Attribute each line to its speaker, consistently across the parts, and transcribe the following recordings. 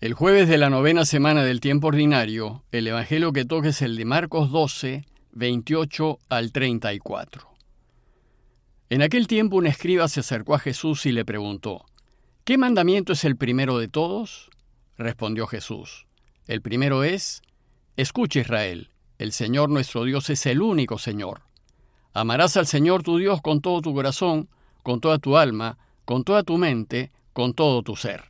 Speaker 1: El jueves de la novena semana del tiempo ordinario, el Evangelio que toque es el de Marcos 12, 28 al 34. En aquel tiempo un escriba se acercó a Jesús y le preguntó, ¿Qué mandamiento es el primero de todos? Respondió Jesús, el primero es, Escucha Israel, el Señor nuestro Dios es el único Señor. Amarás al Señor tu Dios con todo tu corazón, con toda tu alma, con toda tu mente, con todo tu ser.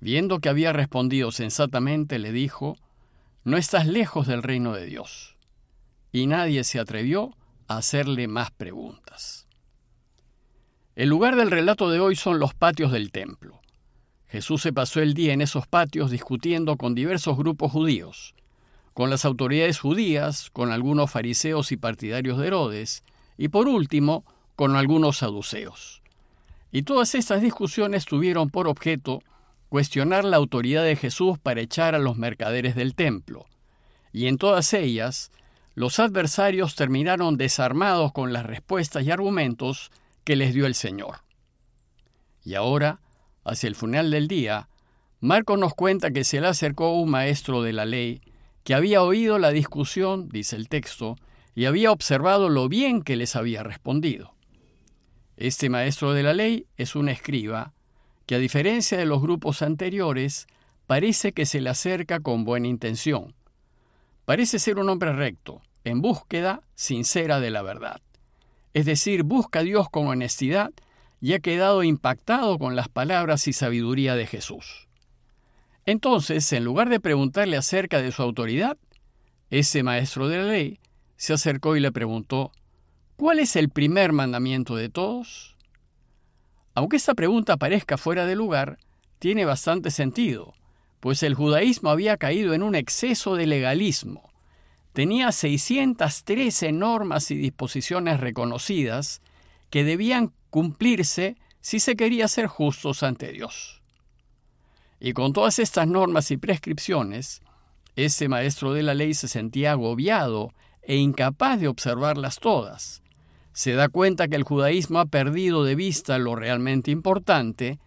Speaker 1: viendo que había respondido sensatamente, le dijo, No estás lejos del reino de Dios. Y nadie se atrevió a hacerle más preguntas. El lugar del relato de hoy son los patios del templo. Jesús se pasó el día en esos patios discutiendo con diversos grupos judíos, con las autoridades judías, con algunos fariseos y partidarios de Herodes, y por último, con algunos saduceos. Y todas estas discusiones tuvieron por objeto cuestionar la autoridad de Jesús para echar a los mercaderes del templo. Y en todas ellas, los adversarios terminaron desarmados con las respuestas y argumentos que les dio el Señor. Y ahora, hacia el final del día, Marco nos cuenta que se le acercó un maestro de la ley que había oído la discusión, dice el texto, y había observado lo bien que les había respondido. Este maestro de la ley es un escriba que a diferencia de los grupos anteriores, parece que se le acerca con buena intención. Parece ser un hombre recto, en búsqueda sincera de la verdad. Es decir, busca a Dios con honestidad y ha quedado impactado con las palabras y sabiduría de Jesús. Entonces, en lugar de preguntarle acerca de su autoridad, ese maestro de la ley se acercó y le preguntó, ¿cuál es el primer mandamiento de todos? Aunque esta pregunta parezca fuera de lugar, tiene bastante sentido, pues el judaísmo había caído en un exceso de legalismo. Tenía 613 normas y disposiciones reconocidas que debían cumplirse si se quería ser justos ante Dios. Y con todas estas normas y prescripciones, ese maestro de la ley se sentía agobiado e incapaz de observarlas todas, se da cuenta que el judaísmo ha perdido de vista lo realmente importante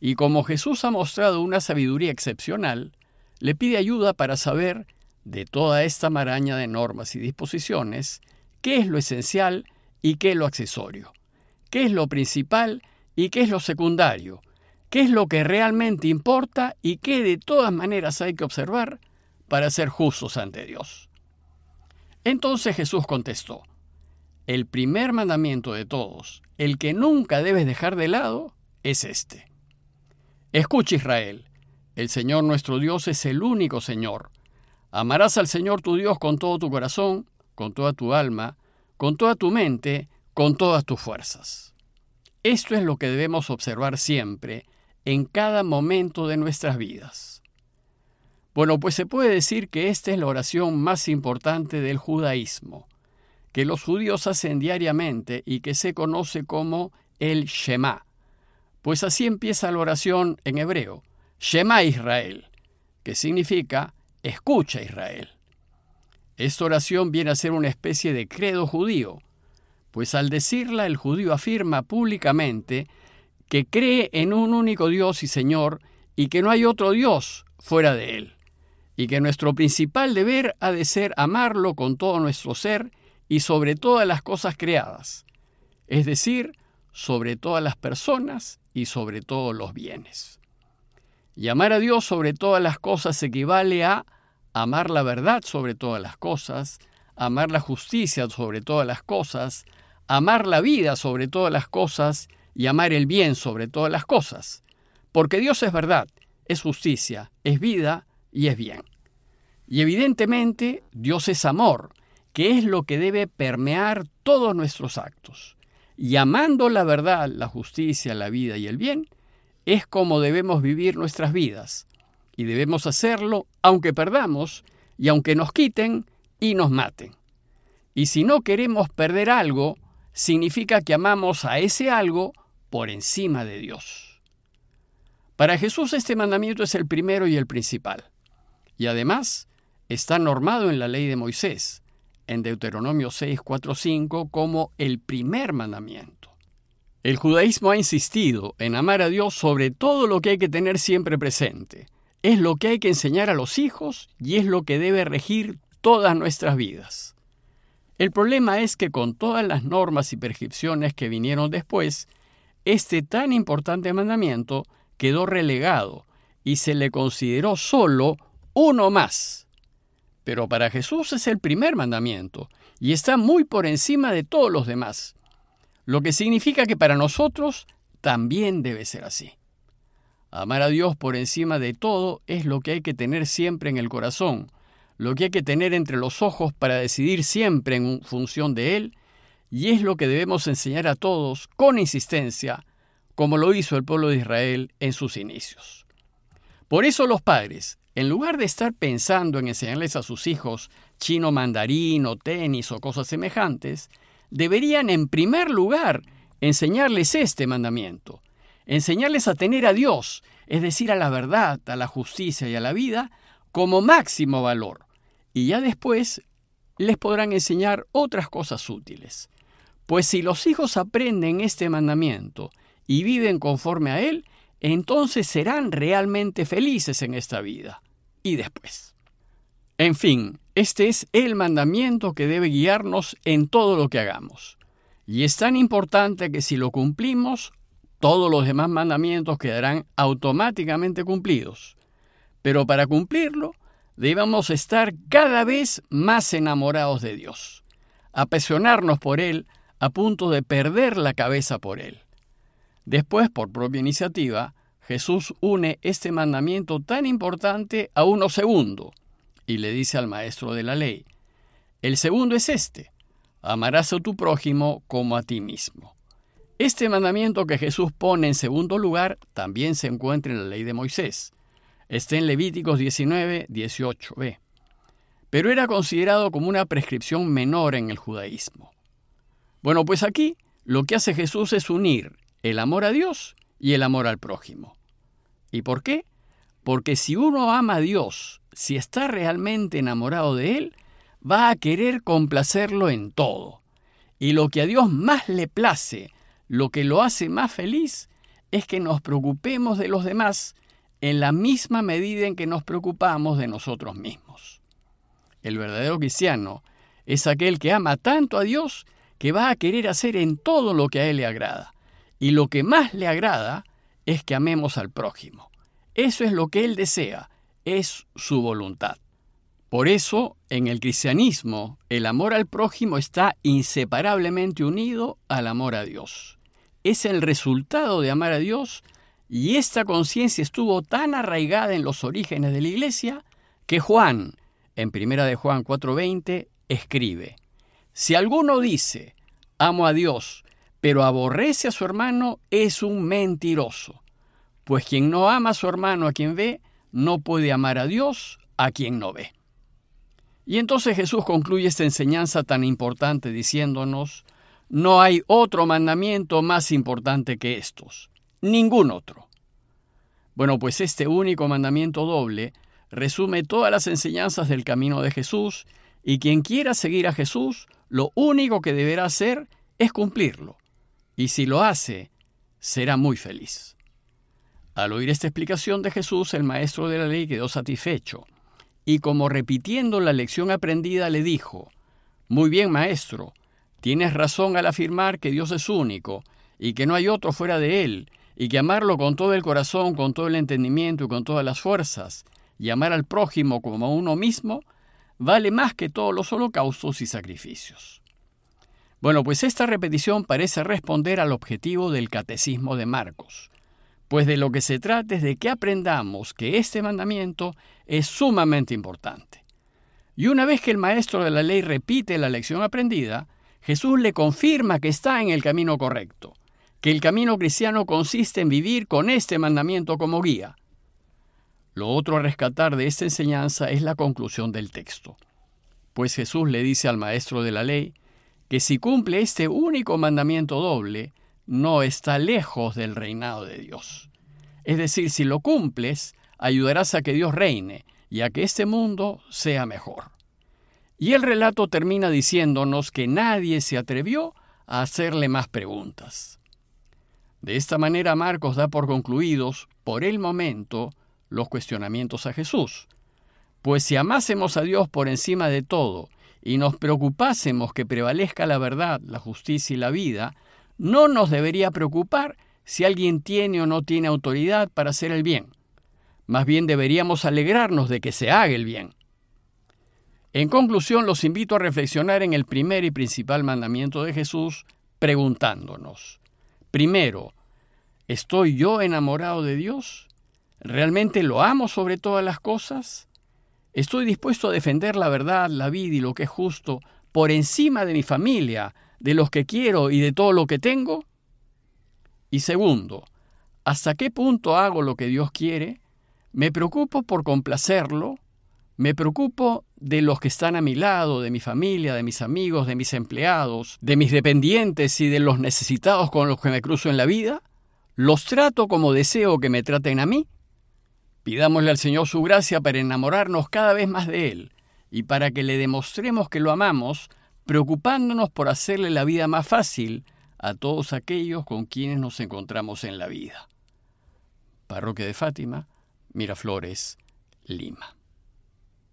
Speaker 1: y como Jesús ha mostrado una sabiduría excepcional, le pide ayuda para saber, de toda esta maraña de normas y disposiciones, qué es lo esencial y qué es lo accesorio, qué es lo principal y qué es lo secundario, qué es lo que realmente importa y qué de todas maneras hay que observar para ser justos ante Dios. Entonces Jesús contestó, el primer mandamiento de todos, el que nunca debes dejar de lado, es este. Escucha Israel, el Señor nuestro Dios es el único Señor. Amarás al Señor tu Dios con todo tu corazón, con toda tu alma, con toda tu mente, con todas tus fuerzas. Esto es lo que debemos observar siempre, en cada momento de nuestras vidas. Bueno, pues se puede decir que esta es la oración más importante del judaísmo que los judíos hacen diariamente y que se conoce como el Shema. Pues así empieza la oración en hebreo, Shema Israel, que significa escucha Israel. Esta oración viene a ser una especie de credo judío, pues al decirla el judío afirma públicamente que cree en un único Dios y Señor y que no hay otro Dios fuera de Él, y que nuestro principal deber ha de ser amarlo con todo nuestro ser y sobre todas las cosas creadas, es decir, sobre todas las personas y sobre todos los bienes. Y amar a Dios sobre todas las cosas equivale a amar la verdad sobre todas las cosas, amar la justicia sobre todas las cosas, amar la vida sobre todas las cosas y amar el bien sobre todas las cosas. Porque Dios es verdad, es justicia, es vida y es bien. Y evidentemente Dios es amor, que es lo que debe permear todos nuestros actos. Y amando la verdad, la justicia, la vida y el bien, es como debemos vivir nuestras vidas. Y debemos hacerlo aunque perdamos y aunque nos quiten y nos maten. Y si no queremos perder algo, significa que amamos a ese algo por encima de Dios. Para Jesús este mandamiento es el primero y el principal. Y además está normado en la ley de Moisés, en Deuteronomio 6, 4, 5, como el primer mandamiento. El judaísmo ha insistido en amar a Dios sobre todo lo que hay que tener siempre presente. Es lo que hay que enseñar a los hijos y es lo que debe regir todas nuestras vidas. El problema es que con todas las normas y prescripciones que vinieron después, este tan importante mandamiento quedó relegado y se le consideró solo uno más. Pero para Jesús es el primer mandamiento y está muy por encima de todos los demás, lo que significa que para nosotros también debe ser así. Amar a Dios por encima de todo es lo que hay que tener siempre en el corazón, lo que hay que tener entre los ojos para decidir siempre en función de Él, y es lo que debemos enseñar a todos con insistencia, como lo hizo el pueblo de Israel en sus inicios. Por eso los padres, en lugar de estar pensando en enseñarles a sus hijos chino mandarín o tenis o cosas semejantes, deberían en primer lugar enseñarles este mandamiento, enseñarles a tener a Dios, es decir, a la verdad, a la justicia y a la vida, como máximo valor, y ya después les podrán enseñar otras cosas útiles. Pues si los hijos aprenden este mandamiento y viven conforme a él, entonces serán realmente felices en esta vida y después. En fin, este es el mandamiento que debe guiarnos en todo lo que hagamos. Y es tan importante que si lo cumplimos, todos los demás mandamientos quedarán automáticamente cumplidos. Pero para cumplirlo, debemos estar cada vez más enamorados de Dios, apasionarnos por Él a punto de perder la cabeza por Él. Después, por propia iniciativa, Jesús une este mandamiento tan importante a uno segundo y le dice al maestro de la ley, el segundo es este, amarás a tu prójimo como a ti mismo. Este mandamiento que Jesús pone en segundo lugar también se encuentra en la ley de Moisés. Está en Levíticos 19, 18b. Pero era considerado como una prescripción menor en el judaísmo. Bueno, pues aquí lo que hace Jesús es unir el amor a Dios y el amor al prójimo. ¿Y por qué? Porque si uno ama a Dios, si está realmente enamorado de Él, va a querer complacerlo en todo. Y lo que a Dios más le place, lo que lo hace más feliz, es que nos preocupemos de los demás en la misma medida en que nos preocupamos de nosotros mismos. El verdadero cristiano es aquel que ama tanto a Dios que va a querer hacer en todo lo que a Él le agrada. Y lo que más le agrada es que amemos al prójimo. Eso es lo que Él desea, es su voluntad. Por eso, en el cristianismo, el amor al prójimo está inseparablemente unido al amor a Dios. Es el resultado de amar a Dios y esta conciencia estuvo tan arraigada en los orígenes de la iglesia que Juan, en primera de Juan 4:20, escribe: Si alguno dice, amo a Dios, pero aborrece a su hermano, es un mentiroso. Pues quien no ama a su hermano a quien ve, no puede amar a Dios a quien no ve. Y entonces Jesús concluye esta enseñanza tan importante diciéndonos, no hay otro mandamiento más importante que estos ningún otro. Bueno, pues este único mandamiento doble resume todas las enseñanzas del camino de Jesús y quien quiera seguir a Jesús, lo único que deberá hacer es cumplirlo. Y si lo hace, será muy feliz. Al oír esta explicación de Jesús, el maestro de la ley quedó satisfecho, y como repitiendo la lección aprendida le dijo, Muy bien, maestro, tienes razón al afirmar que Dios es único, y que no hay otro fuera de Él, y que amarlo con todo el corazón, con todo el entendimiento y con todas las fuerzas, y amar al prójimo como a uno mismo, vale más que todos los holocaustos y sacrificios. Bueno, pues esta repetición parece responder al objetivo del catecismo de Marcos, pues de lo que se trata es de que aprendamos que este mandamiento es sumamente importante. Y una vez que el maestro de la ley repite la lección aprendida, Jesús le confirma que está en el camino correcto, que el camino cristiano consiste en vivir con este mandamiento como guía. Lo otro a rescatar de esta enseñanza es la conclusión del texto. Pues Jesús le dice al maestro de la ley que si cumple este único mandamiento doble, no está lejos del reinado de Dios. Es decir, si lo cumples, ayudarás a que Dios reine y a que este mundo sea mejor. Y el relato termina diciéndonos que nadie se atrevió a hacerle más preguntas. De esta manera Marcos da por concluidos, por el momento, los cuestionamientos a Jesús. Pues si amásemos a Dios por encima de todo y nos preocupásemos que prevalezca la verdad, la justicia y la vida, no nos debería preocupar si alguien tiene o no tiene autoridad para hacer el bien. Más bien deberíamos alegrarnos de que se haga el bien. En conclusión, los invito a reflexionar en el primer y principal mandamiento de Jesús, preguntándonos, primero, ¿estoy yo enamorado de Dios? ¿Realmente lo amo sobre todas las cosas? ¿Estoy dispuesto a defender la verdad, la vida y lo que es justo por encima de mi familia, de los que quiero y de todo lo que tengo? Y segundo, ¿hasta qué punto hago lo que Dios quiere? ¿Me preocupo por complacerlo? ¿Me preocupo de los que están a mi lado, de mi familia, de mis amigos, de mis empleados, de mis dependientes y de los necesitados con los que me cruzo en la vida? ¿Los trato como deseo que me traten a mí? Pidámosle al Señor su gracia para enamorarnos cada vez más de Él y para que le demostremos que lo amamos, preocupándonos por hacerle la vida más fácil a todos aquellos con quienes nos encontramos en la vida. Parroquia de Fátima, Miraflores, Lima.